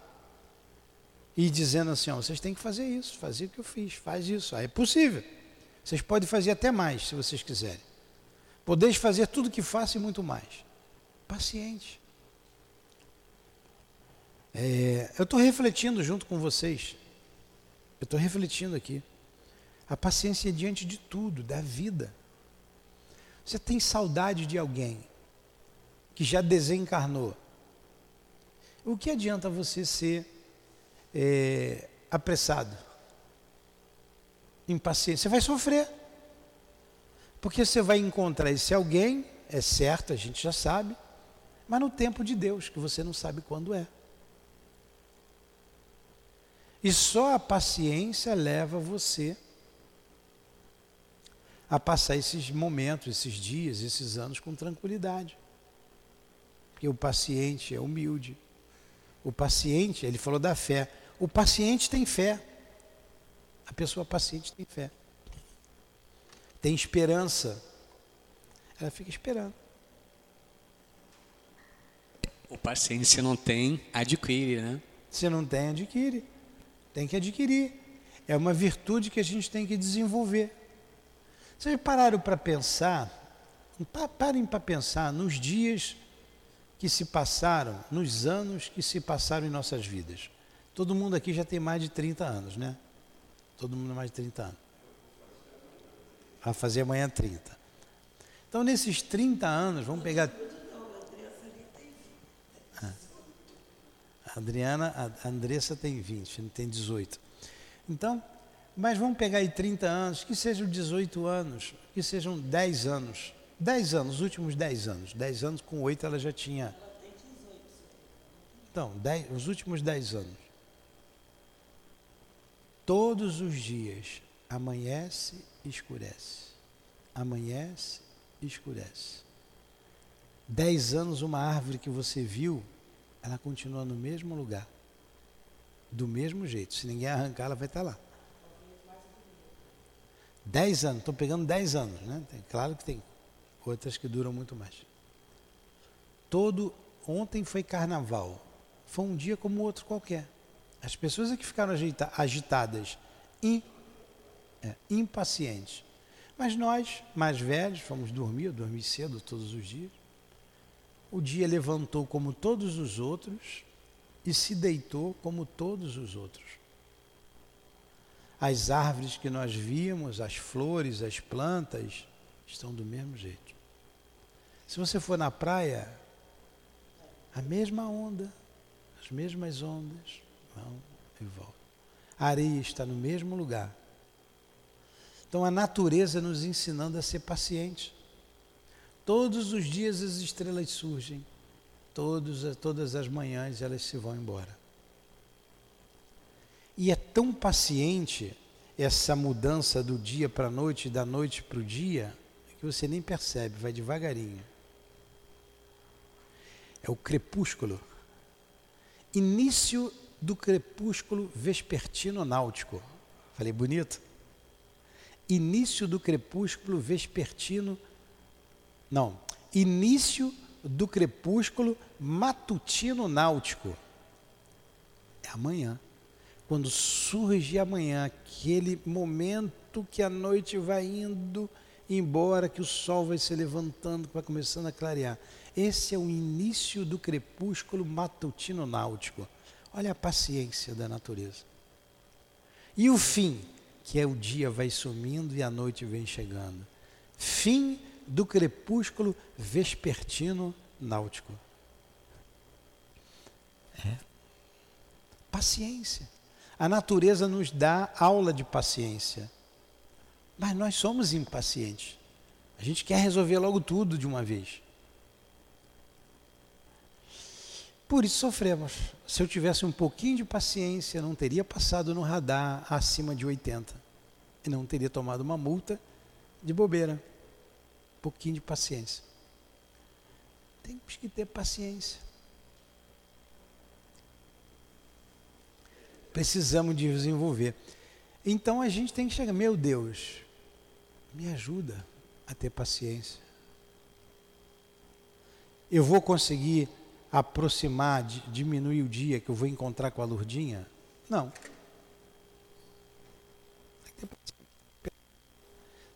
E dizendo assim: ó, vocês têm que fazer isso, fazer o que eu fiz, faz isso. Aí é possível. Vocês podem fazer até mais, se vocês quiserem. Podeis fazer tudo o que faço e muito mais. Paciente. É, eu estou refletindo junto com vocês. Eu estou refletindo aqui. A paciência é diante de tudo, da vida. Você tem saudade de alguém que já desencarnou. O que adianta você ser é, apressado? Impaciente. Você vai sofrer. Porque você vai encontrar esse alguém, é certo, a gente já sabe, mas no tempo de Deus, que você não sabe quando é. E só a paciência leva você a passar esses momentos, esses dias, esses anos com tranquilidade. Porque o paciente é humilde. O paciente, ele falou da fé. O paciente tem fé. A pessoa paciente tem fé tem esperança, ela fica esperando. O paciência não tem, adquire, né? Se não tem, adquire. Tem que adquirir. É uma virtude que a gente tem que desenvolver. Vocês pararam para pensar? Parem para pensar nos dias que se passaram, nos anos que se passaram em nossas vidas. Todo mundo aqui já tem mais de 30 anos, né? Todo mundo mais de 30 anos. Vai fazer amanhã 30. Então, nesses 30 anos, vamos pegar. Ah. A Adriana, a Andressa tem 20, não tem 18. Então, mas vamos pegar aí 30 anos, que sejam 18 anos, que sejam 10 anos. 10 anos, os últimos 10 anos. 10 anos com 8 ela já tinha. Então, 10, os últimos 10 anos. Todos os dias amanhece escurece. Amanhece, escurece. Dez anos, uma árvore que você viu, ela continua no mesmo lugar. Do mesmo jeito. Se ninguém arrancar, ela vai estar lá. Dez anos, estou pegando dez anos, né? Claro que tem outras que duram muito mais. Todo. Ontem foi carnaval. Foi um dia como outro qualquer. As pessoas é que ficaram agita, agitadas, é, impacientes. Mas nós, mais velhos, fomos dormir, eu dormi cedo todos os dias. O dia levantou como todos os outros e se deitou como todos os outros. As árvores que nós víamos, as flores, as plantas, estão do mesmo jeito. Se você for na praia, a mesma onda, as mesmas ondas vão e voltam. A areia está no mesmo lugar. Então a natureza nos ensinando a ser paciente. Todos os dias as estrelas surgem, todos, todas as manhãs elas se vão embora. E é tão paciente essa mudança do dia para a noite, da noite para o dia, que você nem percebe, vai devagarinho. É o crepúsculo. Início do crepúsculo vespertino náutico. Falei bonito? início do crepúsculo vespertino, não, início do crepúsculo matutino náutico. É amanhã. Quando surge amanhã, aquele momento que a noite vai indo embora, que o sol vai se levantando, vai começando a clarear. Esse é o início do crepúsculo matutino náutico. Olha a paciência da natureza. E o fim, que é o dia vai sumindo e a noite vem chegando. Fim do crepúsculo vespertino náutico. É. Paciência. A natureza nos dá aula de paciência. Mas nós somos impacientes. A gente quer resolver logo tudo de uma vez. Por isso sofremos. Se eu tivesse um pouquinho de paciência, não teria passado no radar acima de 80. E não teria tomado uma multa de bobeira. Um pouquinho de paciência. Temos que ter paciência. precisamos desenvolver. Então a gente tem que chegar, meu Deus, me ajuda a ter paciência. Eu vou conseguir aproximar, diminuir o dia que eu vou encontrar com a Lurdinha? Não.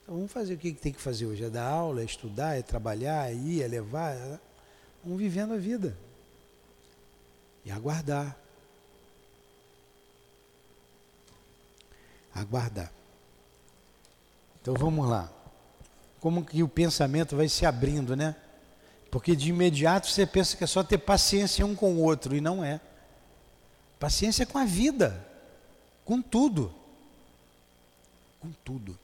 Então vamos fazer o que tem que fazer hoje? É dar aula, é estudar, é trabalhar, é ir, é levar. É... Vamos vivendo a vida. E aguardar. aguardar. Então vamos lá. Como que o pensamento vai se abrindo, né? Porque de imediato você pensa que é só ter paciência um com o outro, e não é. Paciência com a vida, com tudo. Com tudo.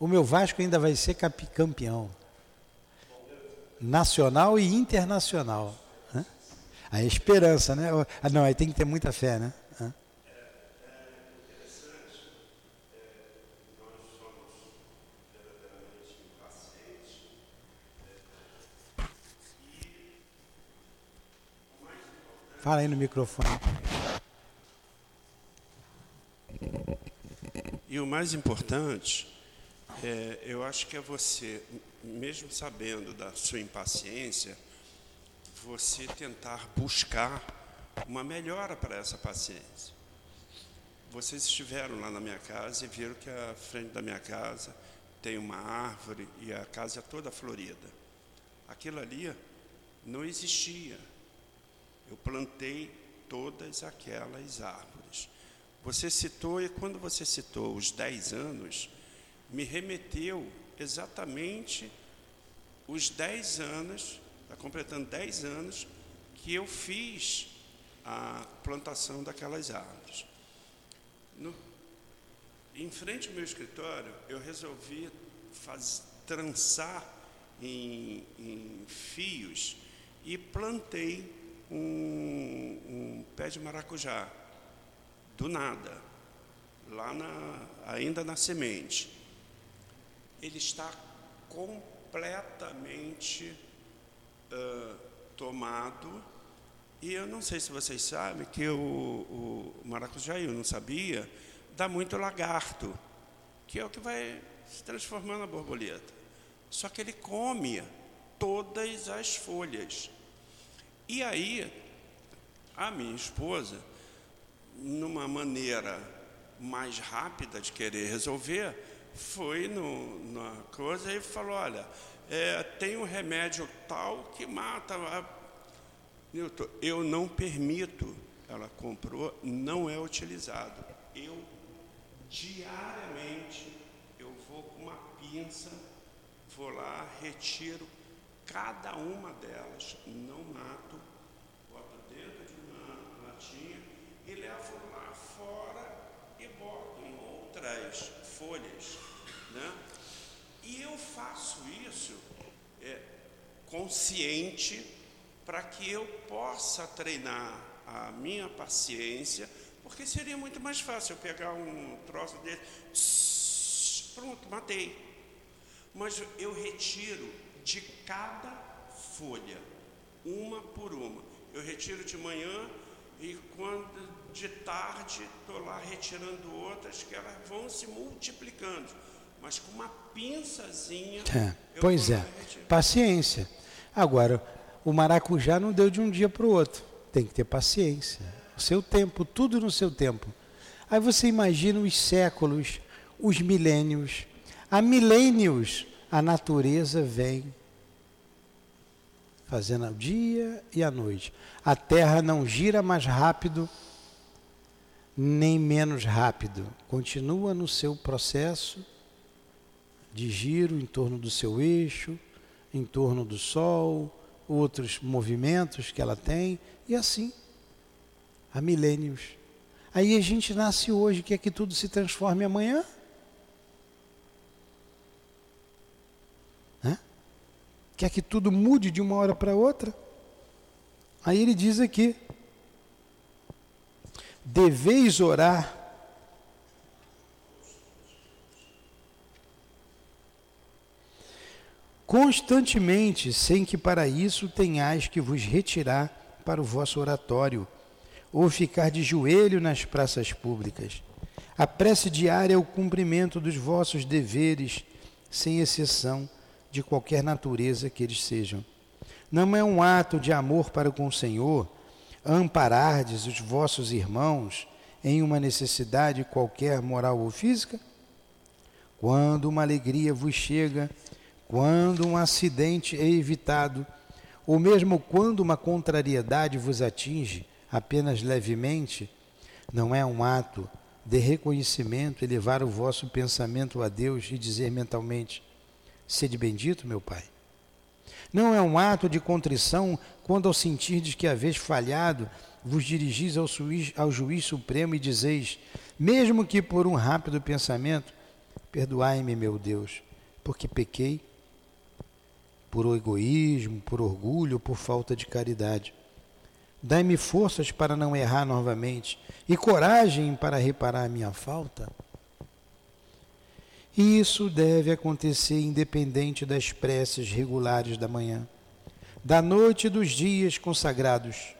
O meu Vasco ainda vai ser campeão. Nacional e internacional. A esperança, né? Não, aí tem que ter muita fé, né? Fala aí no microfone. E o mais importante, é, eu acho que é você, mesmo sabendo da sua impaciência, você tentar buscar uma melhora para essa paciência. Vocês estiveram lá na minha casa e viram que a frente da minha casa tem uma árvore e a casa é toda florida. Aquilo ali não existia eu plantei todas aquelas árvores. Você citou, e quando você citou os 10 anos, me remeteu exatamente os 10 anos, está completando 10 anos, que eu fiz a plantação daquelas árvores. No, em frente ao meu escritório, eu resolvi faz, trançar em, em fios e plantei um, um pé de maracujá, do nada, lá na, ainda na semente. Ele está completamente uh, tomado. E eu não sei se vocês sabem que o, o maracujá, eu não sabia, dá muito lagarto, que é o que vai se transformando na borboleta. Só que ele come todas as folhas. E aí, a minha esposa, numa maneira mais rápida de querer resolver, foi no, na coisa e falou: Olha, é, tem um remédio tal que mata. Newton, eu não permito. Ela comprou, não é utilizado. Eu, diariamente, eu vou com uma pinça, vou lá, retiro cada uma delas, não mato, boto dentro de uma latinha e levo lá fora e boto em outras folhas. Né? E eu faço isso é, consciente para que eu possa treinar a minha paciência, porque seria muito mais fácil eu pegar um troço dele, pronto, matei. Mas eu retiro de cada folha, uma por uma. Eu retiro de manhã e quando de tarde estou lá retirando outras que elas vão se multiplicando. Mas com uma pinçazinha. É, pois é, paciência. Agora, o maracujá não deu de um dia para o outro. Tem que ter paciência. seu tempo, tudo no seu tempo. Aí você imagina os séculos, os milênios. Há milênios a natureza vem fazendo o dia e a noite. A Terra não gira mais rápido, nem menos rápido. Continua no seu processo de giro em torno do seu eixo, em torno do Sol, outros movimentos que ela tem, e assim, há milênios. Aí a gente nasce hoje, quer que tudo se transforme amanhã? Quer que tudo mude de uma hora para outra? Aí ele diz aqui: deveis orar constantemente, sem que para isso tenhais que vos retirar para o vosso oratório, ou ficar de joelho nas praças públicas. A prece diária é o cumprimento dos vossos deveres, sem exceção de qualquer natureza que eles sejam. Não é um ato de amor para com o Senhor amparardes os vossos irmãos em uma necessidade qualquer moral ou física? Quando uma alegria vos chega, quando um acidente é evitado, ou mesmo quando uma contrariedade vos atinge apenas levemente, não é um ato de reconhecimento elevar o vosso pensamento a Deus e dizer mentalmente: Sede bendito, meu Pai. Não é um ato de contrição quando, ao sentirdes que haveis falhado, vos dirigis ao juiz, ao juiz supremo e dizeis, mesmo que por um rápido pensamento, perdoai-me, meu Deus, porque pequei por egoísmo, por orgulho, por falta de caridade. Dai-me forças para não errar novamente e coragem para reparar a minha falta. E isso deve acontecer independente das preces regulares da manhã, da noite e dos dias consagrados.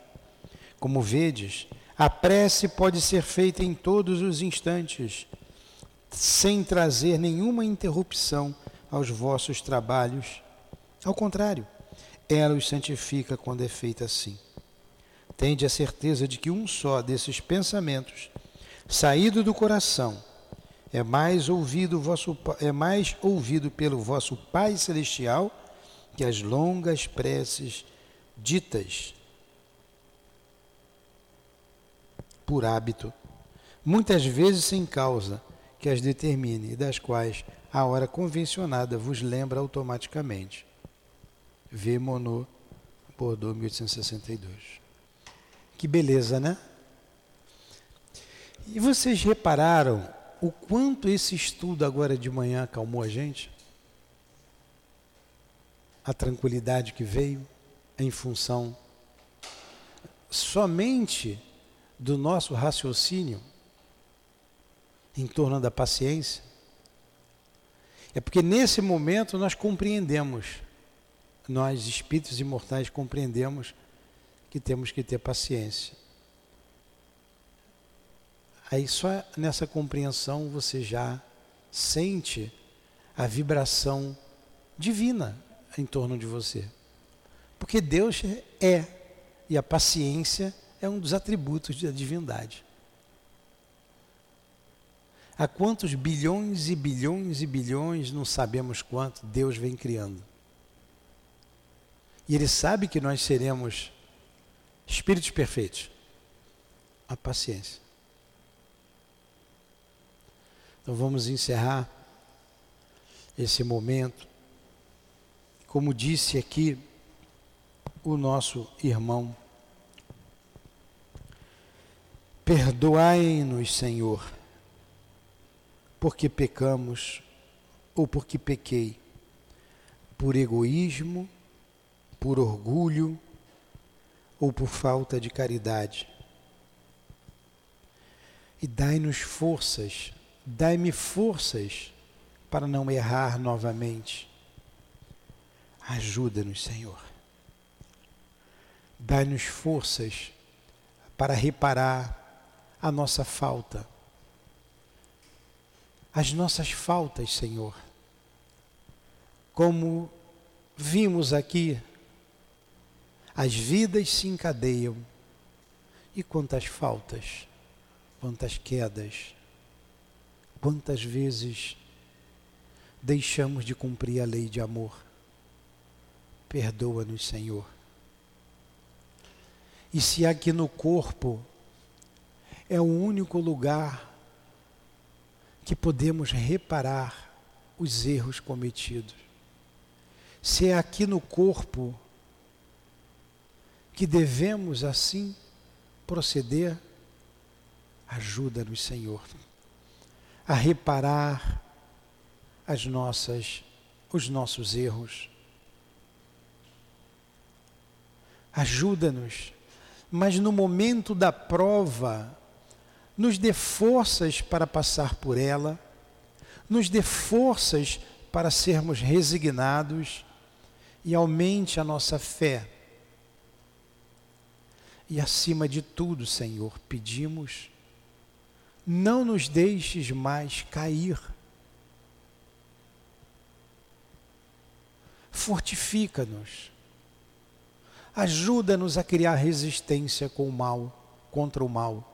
Como vedes, a prece pode ser feita em todos os instantes, sem trazer nenhuma interrupção aos vossos trabalhos ao contrário, ela os santifica quando é feita assim. Tende a certeza de que um só desses pensamentos, saído do coração, é mais ouvido vosso é mais ouvido pelo vosso Pai celestial que as longas preces ditas por hábito, muitas vezes sem causa que as determine e das quais a hora convencionada vos lembra automaticamente. V. Monod, Bordeaux, 1862. Que beleza, né? E vocês repararam o quanto esse estudo agora de manhã acalmou a gente? A tranquilidade que veio em função somente do nosso raciocínio em torno da paciência. É porque nesse momento nós compreendemos nós, espíritos imortais, compreendemos que temos que ter paciência. Aí só nessa compreensão você já sente a vibração divina em torno de você. Porque Deus é, e a paciência é um dos atributos da divindade. Há quantos bilhões e bilhões e bilhões, não sabemos quanto, Deus vem criando. E Ele sabe que nós seremos espíritos perfeitos. A paciência. Então vamos encerrar esse momento. Como disse aqui o nosso irmão, perdoai-nos, Senhor, porque pecamos ou porque pequei, por egoísmo, por orgulho ou por falta de caridade. E dai-nos forças, dai-me forças para não errar novamente. Ajuda-nos, Senhor. Dai-nos forças para reparar a nossa falta, as nossas faltas, Senhor. Como vimos aqui as vidas se encadeiam E quantas faltas, quantas quedas, quantas vezes deixamos de cumprir a lei de amor. Perdoa-nos, Senhor. E se aqui no corpo é o único lugar que podemos reparar os erros cometidos, se é aqui no corpo que devemos assim proceder, ajuda-nos, Senhor, a reparar as nossas os nossos erros. Ajuda-nos, mas no momento da prova, nos dê forças para passar por ela, nos dê forças para sermos resignados e aumente a nossa fé. E acima de tudo, Senhor, pedimos, não nos deixes mais cair. Fortifica-nos. Ajuda-nos a criar resistência com o mal, contra o mal.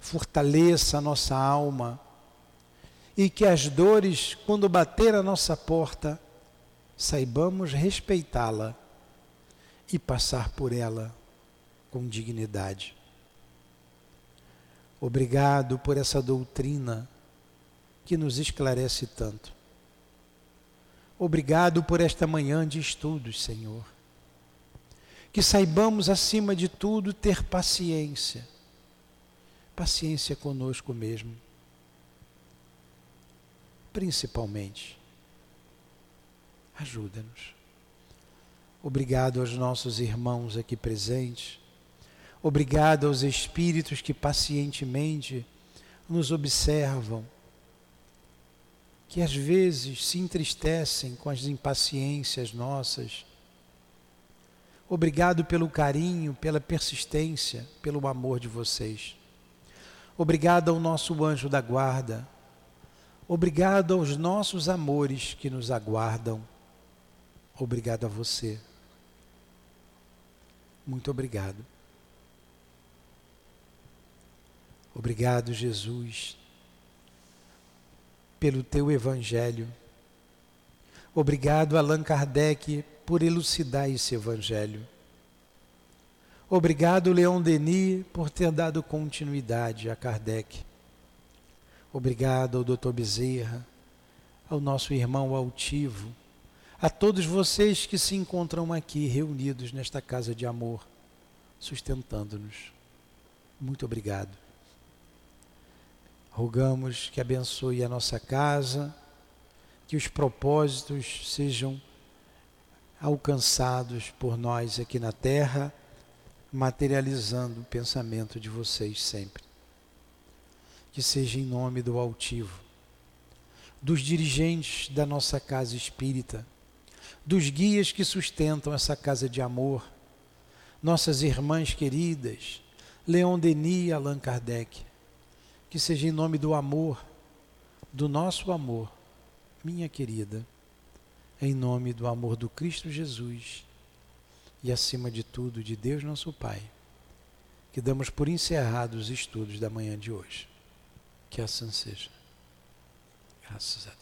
Fortaleça a nossa alma e que as dores, quando bater a nossa porta, saibamos respeitá-la e passar por ela com dignidade. Obrigado por essa doutrina que nos esclarece tanto. Obrigado por esta manhã de estudos, Senhor. Que saibamos, acima de tudo, ter paciência. Paciência conosco mesmo. Principalmente. Ajuda-nos. Obrigado aos nossos irmãos aqui presentes Obrigado aos espíritos que pacientemente nos observam, que às vezes se entristecem com as impaciências nossas. Obrigado pelo carinho, pela persistência, pelo amor de vocês. Obrigado ao nosso anjo da guarda. Obrigado aos nossos amores que nos aguardam. Obrigado a você. Muito obrigado. Obrigado, Jesus, pelo teu evangelho. Obrigado, Allan Kardec, por elucidar esse evangelho. Obrigado, Leon Denis, por ter dado continuidade a Kardec. Obrigado ao Dr. Bezerra, ao nosso irmão altivo, a todos vocês que se encontram aqui reunidos nesta casa de amor, sustentando-nos. Muito obrigado. Rogamos que abençoe a nossa casa, que os propósitos sejam alcançados por nós aqui na terra, materializando o pensamento de vocês sempre. Que seja em nome do altivo, dos dirigentes da nossa casa espírita, dos guias que sustentam essa casa de amor, nossas irmãs queridas, Leon Denis e Allan Kardec, que seja em nome do amor, do nosso amor, minha querida, em nome do amor do Cristo Jesus e acima de tudo de Deus nosso Pai, que damos por encerrados os estudos da manhã de hoje. Que assim seja. Graças a Deus.